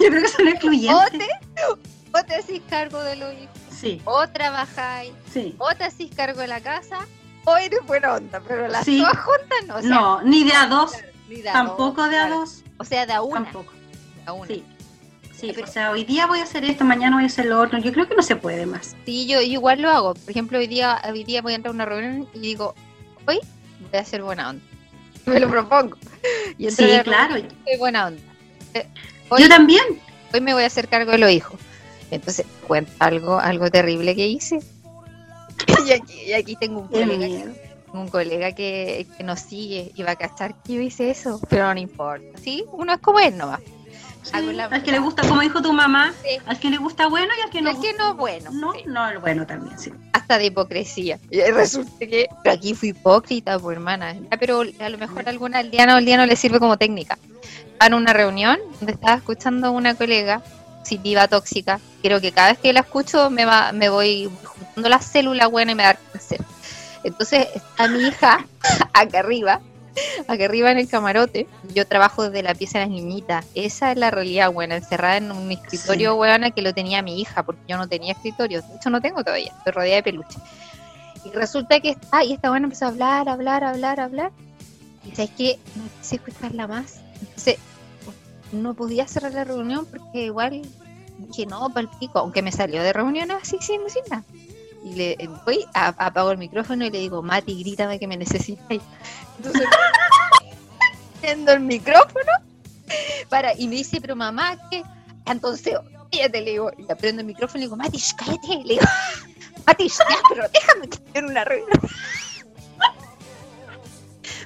Yo creo que son o excluyentes. te, o te hacís cargo de los hijos, Sí, o trabajáis, sí. o te hacís cargo de la casa, eres buena onda, pero las Sí. dos juntas no. O sea, No, ni de a dos, ni de a tampoco dos, de a claro. dos, O sea, de a una. tampoco. de a una. Sí. Sí, Pero- o sea, hoy día voy a hacer esto, mañana voy a hacer lo otro. Yo creo que no se puede más. Sí, yo, yo igual lo hago. Por ejemplo, hoy día, hoy día voy a entrar a una reunión y digo, hoy voy a hacer buena onda. Me lo propongo. Y Sí, claro. soy buena onda. Eh, Hoy, Yo también. hoy me voy a hacer cargo de los hijos. Entonces, cuento algo, algo terrible que hice. y, aquí, y aquí tengo un colega, miedo. un colega que, que nos sigue y va a cachar que yo hice eso, pero no importa. Sí, uno es como es nomás. Sí, la- al que le gusta, como dijo tu mamá, Sí. al que le gusta bueno y al que no. el que no, bueno. No, sí. no, el bueno también, sí. hasta de hipocresía. Y resulta que pero aquí fui hipócrita, pues hermana. Pero a lo mejor a alguna aldeana o aldeano le sirve como técnica. Van a una reunión donde estaba escuchando a una colega positiva tóxica. Creo que cada vez que la escucho me va, me voy juntando las células buenas y me da cáncer. Entonces está mi hija acá arriba, acá arriba en el camarote. Yo trabajo desde la pieza de las niñitas. Esa es la realidad, buena, encerrada en un escritorio, buena, que lo tenía mi hija, porque yo no tenía escritorio. De hecho, no tengo todavía, estoy rodeada de peluche. Y resulta que está, y esta buena empezó a hablar, hablar, hablar, hablar. Y sabes que no quise escucharla más. Entonces, no podía cerrar la reunión porque igual dije, no, palpico, aunque me salió de reuniones así sin decir nada. Y le voy, a- apago el micrófono y le digo, Mati, grítame que me necesitas. Entonces, prendo el micrófono para, y me dice, pero mamá, ¿qué? Entonces, cállate, le digo, y le prendo el micrófono y le digo, Mati, cállate, le digo, Mati, ya, pero déjame que estoy en una reunión.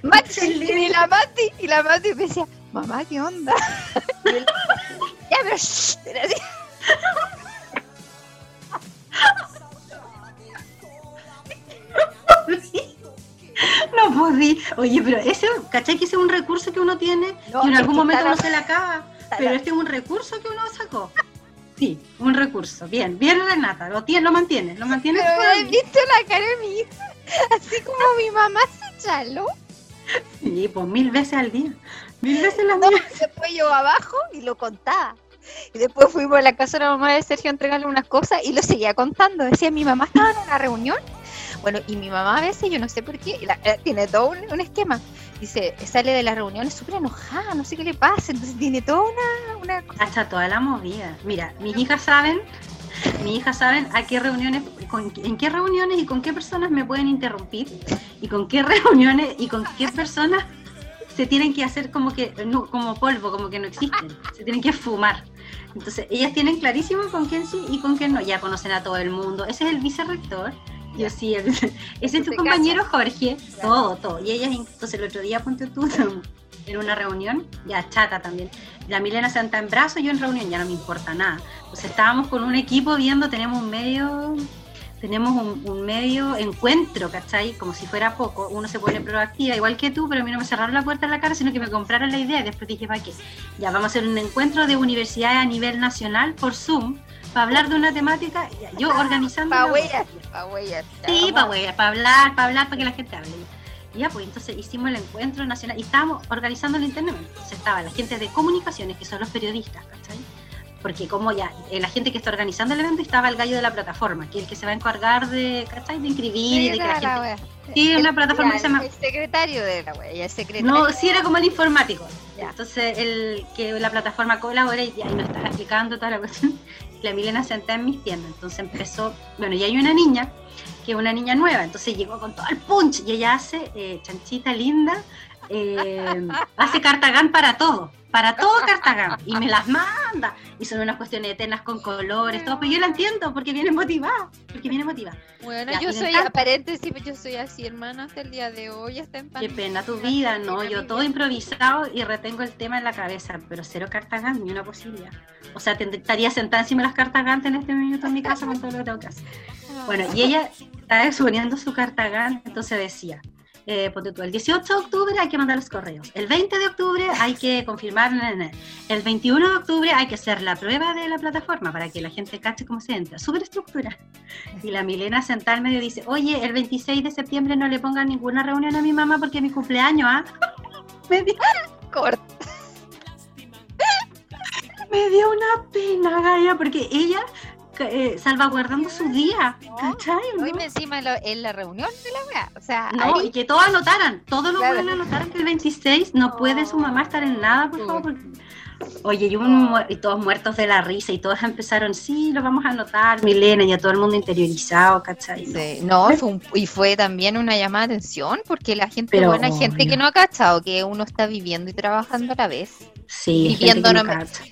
Mati, y la Mati, y la Mati me decía, mamá, ¿qué onda? Y él, ya, pero shh, Oye, pero ese, ¿cachai que ese es un recurso que uno tiene No, y en algún momento está la- no se le acaba? Pero este es un recurso que uno sacó. Sí, un recurso. Bien, bien Renata, lo, tiene, lo mantiene, lo mantiene. Pero he visto la cara de mi hija, así como mi mamá se chaló. Sí, pues mil veces al día. Mil veces la No, mía. después yo abajo y lo contaba. Y después fuimos a la casa de la mamá de Sergio a entregarle unas cosas y lo seguía contando. Decía, mi mamá estaba en una reunión. Bueno, y mi mamá a veces, yo no sé por qué, la- eh, tiene todo un, un esquema. Dice, sale de la reunión súper enojada, no sé qué le pasa. Entonces tiene toda una, una cosa. Hasta toda la movida. Mira, mis hijas saben, mis hijas saben a qué reuniones, con- en qué reuniones y con qué personas me pueden interrumpir y con qué reuniones y con qué personas se tienen que hacer como que no, como polvo, como que no existen. Se tienen que fumar. Entonces, ellas tienen clarísimo con quién sí y con quién no. Ya conocen a todo el mundo. Ese es el vicerrector. Yo sí, ese es tu compañero Jorge. Todo, todo. Y ellas, entonces el otro día, ponte tú, en una reunión, ya chata también. La Milena senta en brazos, yo en reunión, ya no me importa nada. Entonces estábamos con un equipo viendo, tenemos un medio, tenemos un, un medio encuentro, ¿cachai? Como si fuera poco, uno se pone proactiva, igual que tú, pero a mí no me cerraron la puerta en la cara, sino que me compraron la idea y después dije, ¿para qué? Ya vamos a hacer un encuentro de universidades a nivel nacional por Zoom, para hablar de una temática, ya, yo organizando... Pa' la- huellas, pa' huellas. Sí, para para hablar, para hablar, para que la gente hable. Y ya, pues entonces hicimos el encuentro nacional y estábamos organizando el internet. Entonces estaba la gente de comunicaciones, que son los periodistas, ¿cachai? porque como ya eh, la gente que está organizando el evento estaba el gallo de la plataforma, que es el que se va a y de, ¿cachai? de inscribir y de que la gente... Sí, una plataforma que se llama... El secretario de la wea, el secretario. No, sí era como el informático. Entonces, el que la plataforma colabora y, ahí nos estaba explicando toda la cuestión. La Milena sentada en mis piernas. Entonces empezó, bueno, y hay una niña, que es una niña nueva, entonces llegó con todo el punch y ella hace, eh, chanchita linda, eh, hace cartagán para todo para todo Cartagena y me las manda y son unas cuestiones eternas con colores, todo, pero yo la entiendo porque viene motivada, porque viene motivada. Bueno, yo soy, aparente, sí, yo soy así, hermana, hasta el día de hoy, está en Qué pena tu vida, no, yo todo improvisado y retengo el tema en la cabeza, pero cero Cartagena, ni una posibilidad. O sea, estaría sentada encima de las Cartagantes en este minuto en mi casa con todo lo que tengo que hacer. Bueno, y ella estaba exponiendo su Cartagán, entonces decía, eh, el 18 de octubre hay que mandar los correos, el 20 de octubre hay que confirmar, el 21 de octubre hay que hacer la prueba de la plataforma para que la gente cache cómo se entra, estructura Y la Milena sentada al medio dice, oye, el 26 de septiembre no le pongan ninguna reunión a mi mamá porque es mi cumpleaños, ¿ah? Me dio... Corta. Me dio una pena, Gaia, porque ella eh, salvaguardando su día, ¿cachai? Hoy me encima en la, reunión de la wea, o sea, no, y que todos anotaran, todos los claro. anotaran que el 26 no, puede su mamá estar en nada, por favor. Oye, y, y, todos muertos de la risa y todos empezaron, sí, lo vamos a anotar, Milena, y a todo el mundo interiorizado, ¿cachai? Sí, no, fue y fue también una llamada de atención, porque la gente, Pero, buena gente que no ha cachado que uno está viviendo y trabajando a la vez. Sí, viviendo no,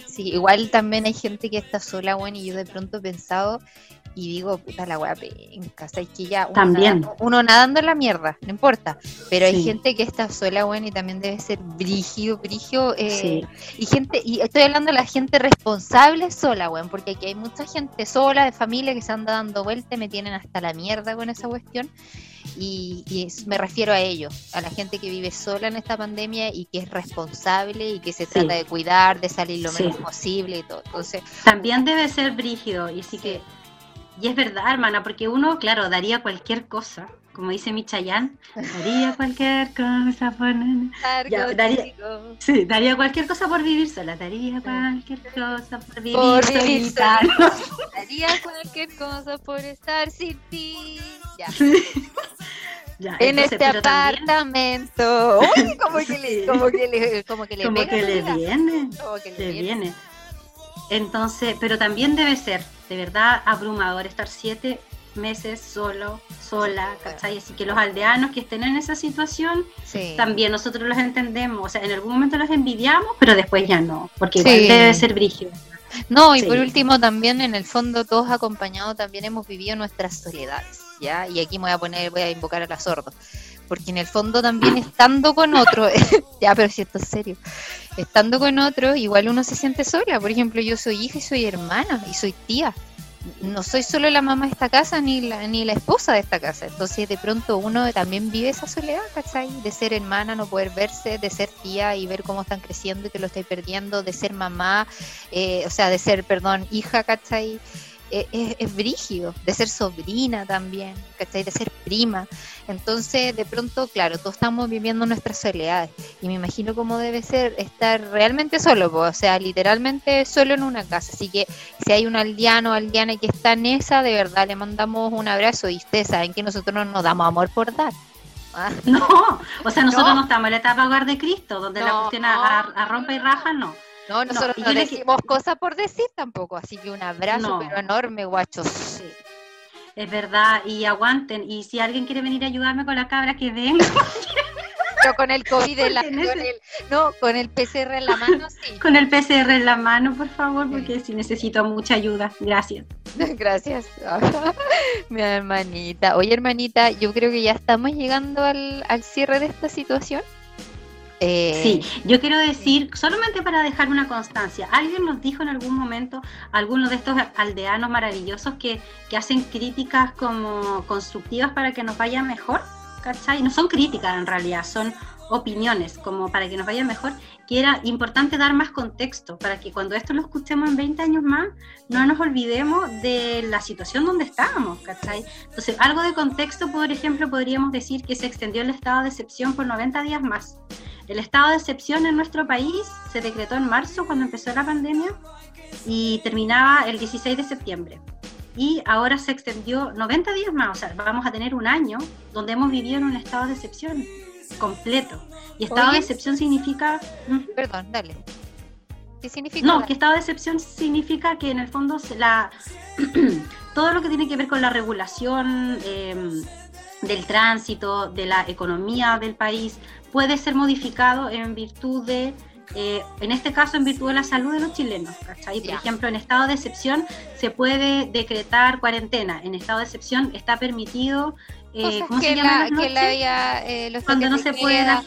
sí, igual también hay gente que está sola, bueno, y yo de pronto he pensado y digo, puta la weá penca, es que ya uno, también. uno nadando en la mierda, no importa, pero hay gente que está sola, bueno, y también debe ser brígido, brígido, eh, y gente, y estoy hablando de la gente responsable sola, weón, porque aquí hay mucha gente sola, de familia, que se anda dando vuelta y me tienen hasta la mierda con esa cuestión, y, me refiero a ellos, a la gente que vive sola en esta pandemia y que es responsable y que se trata de cuidar, de salir lo menos posible y todo. Entonces, también debe ser brígido y sí. que y es verdad, hermana, porque uno, claro, daría cualquier cosa, como dice Michayán, daría cualquier cosa por... daría, sí, daría cualquier cosa por vivir sola, daría cualquier cosa por vivir, por vivir Daría cualquier cosa por estar sin ti. Ya. Ya, en este apartamento. como que le, como que le, como que le, como que le viene. Como que le, viene. Entonces, pero también debe ser de verdad abrumador estar siete meses solo, sola, ¿cachai? Así que los aldeanos que estén en esa situación, también nosotros los entendemos, o sea, en algún momento los envidiamos, pero después ya no, porque igual debe ser brígido. No, y por último también en el fondo todos acompañados también hemos vivido nuestras soledades, ¿ya? Y aquí me voy a poner, voy a invocar a la sordo porque en el fondo también estando con otro, ya, pero si esto es serio, estando con otro, igual uno se siente sola. Por ejemplo, yo soy hija y soy hermana y soy tía. No soy solo la mamá de esta casa ni la, ni la esposa de esta casa. Entonces, de pronto uno también vive esa soledad, ¿cachai? De ser hermana, no poder verse, de ser tía y ver cómo están creciendo y que lo estáis perdiendo, de ser mamá, eh, o sea, de ser, perdón, hija, ¿cachai? Es, brígido, de ser sobrina también, ¿cachai? De ser prima. Entonces, de pronto, claro, todos estamos viviendo nuestras soledades. Y me imagino cómo debe ser estar realmente solo, o sea, literalmente solo en una casa. Así que si hay un aldeano o aldeana que está en esa, de verdad le mandamos un abrazo. Y ustedes saben que nosotros no nos damos amor por dar. Ah. No, o sea, nosotros no, estamos en la etapa hogar de Cristo, donde la cuestión a, a rompa y raja, no. No, nosotros no, decimos cosas por decir tampoco, así que un abrazo pero enorme, guachos. Es verdad, y aguanten. Y si alguien quiere venir a ayudarme con la cabra, que venga. Pero con el COVID en la, el, no, con el PCR en la mano, sí. Con el PCR en la mano, por favor, porque sí necesito mucha ayuda. Gracias. Gracias, mi hermanita. Oye, hermanita, yo creo que ya estamos llegando al, al cierre de esta situación. Eh, sí, yo quiero decir, solamente para dejar una constancia, alguien nos dijo en algún momento, algunos de estos aldeanos maravillosos que, que hacen críticas como constructivas para que nos vaya mejor, ¿cachai? No son críticas en realidad, son opiniones, como para que nos vaya mejor, que era importante dar más contexto, para que cuando esto lo escuchemos en 20 años más, no nos olvidemos de la situación donde estábamos, ¿cachai? Entonces, algo de contexto, por ejemplo, podríamos decir que se extendió el estado de excepción por 90 días más. El estado de excepción en nuestro país se decretó en marzo cuando empezó la pandemia y terminaba el 16 de septiembre. Y ahora se extendió 90 días más, o sea, vamos a tener un año donde hemos vivido en un estado de excepción completo. Y estado de excepción significa... Perdón, dale. ¿Qué significa? No, que estado de excepción significa que en el fondo la, todo lo que tiene que ver con la regulación em, del tránsito, de la economía del país, puede ser modificado en virtud de eh, en este caso en virtud de la salud de los chilenos. ¿cachai? Por ejemplo, en estado de excepción se puede decretar cuarentena, en estado de excepción está permitido... Eh, ¿cómo se llama que la eh, los Cuando no se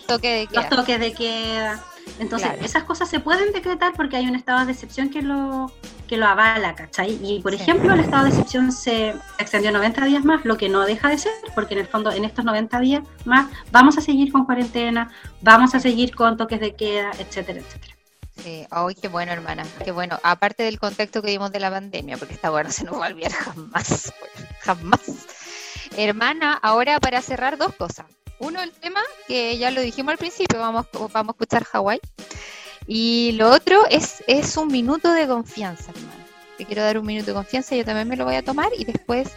toque los toques de queda. Entonces, esas cosas se pueden decretar porque hay un estado de excepción que lo, que lo avala, ¿cachai? Y por ejemplo, el estado de excepción se extendió 90 días más, lo que no deja de ser, porque en el fondo en estos 90 días más vamos a seguir con cuarentena, vamos a seguir con toques de queda, etcétera, etcétera. Sí, ay, qué bueno, hermana, qué bueno. Aparte del contexto que vimos de la pandemia, porque esta bueno se nos va a olvidar jamás, jamás. Hermana, ahora para cerrar dos cosas. Uno, el tema que ya lo dijimos al principio, vamos, vamos a escuchar Hawái. Y lo otro es, es un minuto de confianza, hermano. Te quiero dar un minuto de confianza, yo también me lo voy a tomar y después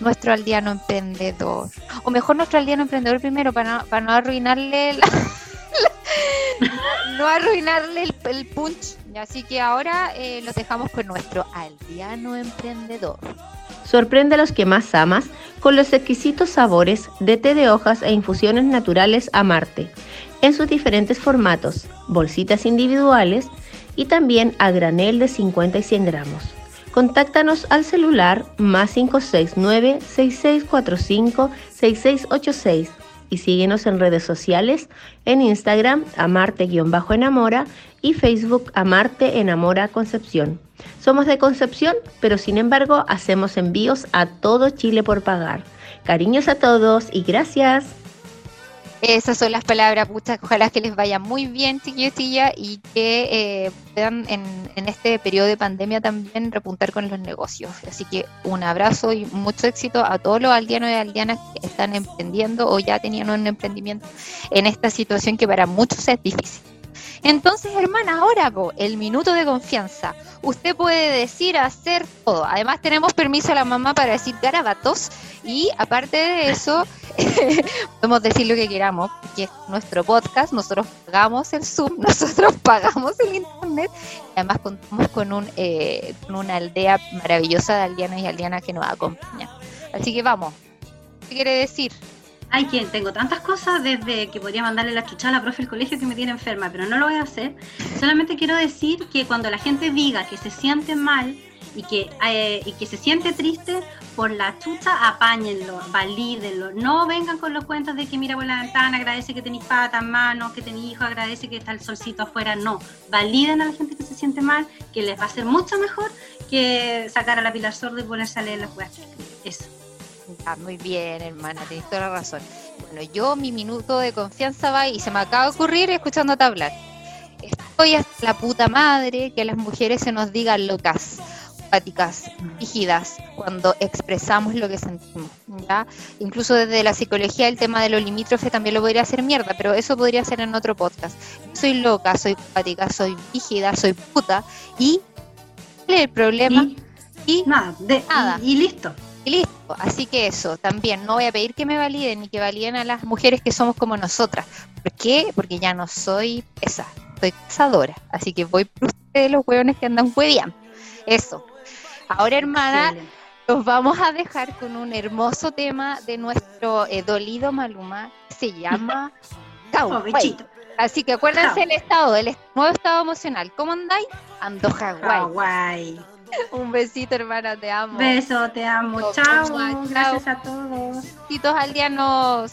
nuestro aldeano emprendedor. O mejor nuestro aldeano emprendedor primero para no, para no arruinarle no arruinarle el, punch. Así que ahora eh, los dejamos con nuestro aldeano emprendedor. Sorprende a los que más amas con los exquisitos sabores de té de hojas e infusiones naturales a Marte en sus diferentes formatos, bolsitas individuales y también a granel de 50 y 100 gramos. Contáctanos al celular más 569-6645-6686 y síguenos en redes sociales, en Instagram amarte-enamora y Facebook Amarte Enamora Concepción. Somos de Concepción, pero sin embargo hacemos envíos a todo Chile por pagar. Cariños a todos y gracias. Esas son las palabras, pucha, ojalá que les vaya muy bien, chiquillos y que eh, puedan en, en, este periodo de pandemia también repuntar con los negocios. Así que un abrazo y mucho éxito a todos los aldeanos y aldeanas que están emprendiendo o ya tenían un emprendimiento en esta situación que para muchos es difícil. Entonces, hermana, ahora el minuto de confianza. Usted puede decir, hacer todo. Además, tenemos permiso a la mamá para decir garabatos y aparte de eso, podemos decir lo que queramos, que es nuestro podcast, nosotros pagamos el Zoom, nosotros pagamos el Internet además contamos con, un, eh, con una aldea maravillosa de aldeanos y aldeanas que nos acompaña. Así que vamos, ¿qué quiere decir? Ay, que tengo tantas cosas desde que podría mandarle la chucha a la profe del colegio que me tiene enferma, pero no lo voy a hacer. Solamente quiero decir que cuando la gente diga que se siente mal y que, eh, y que se siente triste por la chucha, apáñenlo, valídenlo. No vengan con los cuentos de que mira por la ventana, agradece que tenéis patas, manos, que tenéis hijos, agradece que está el solcito afuera. No, validen a la gente que se siente mal, que les va a ser mucho mejor que sacar a la pilar sorda y ponerse a leer las cosas. Eso. Ah, muy bien, hermana, tienes toda la razón. Bueno, yo mi minuto de confianza va y se me acaba de ocurrir escuchándote hablar. Estoy hasta la puta madre que las mujeres se nos digan locas, empáticas, rígidas, cuando expresamos lo que sentimos. ¿ya? Incluso desde la psicología el tema de los limítrofes también lo podría hacer mierda, pero eso podría ser en otro podcast. Soy loca, soy empática, soy rígida, soy puta y ¿cuál es el problema? Y, nada, de, nada. y listo. Y listo, así que eso, también no voy a pedir que me validen ni que validen a las mujeres que somos como nosotras. ¿Por qué? Porque ya no soy esa, soy cazadora. Así que voy por ustedes los hueones que andan hueviando. Eso. Ahora, hermana, los vamos a dejar con un hermoso tema de nuestro eh, dolido Maluma, que se llama. Así que acuérdense el estado, el nuevo estado emocional. ¿Cómo andáis? Ando Hawái. Un besito, hermana, te amo. Beso, te amo. Chao. Gracias a todos. Besitos aldeanos.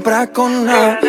compra con. La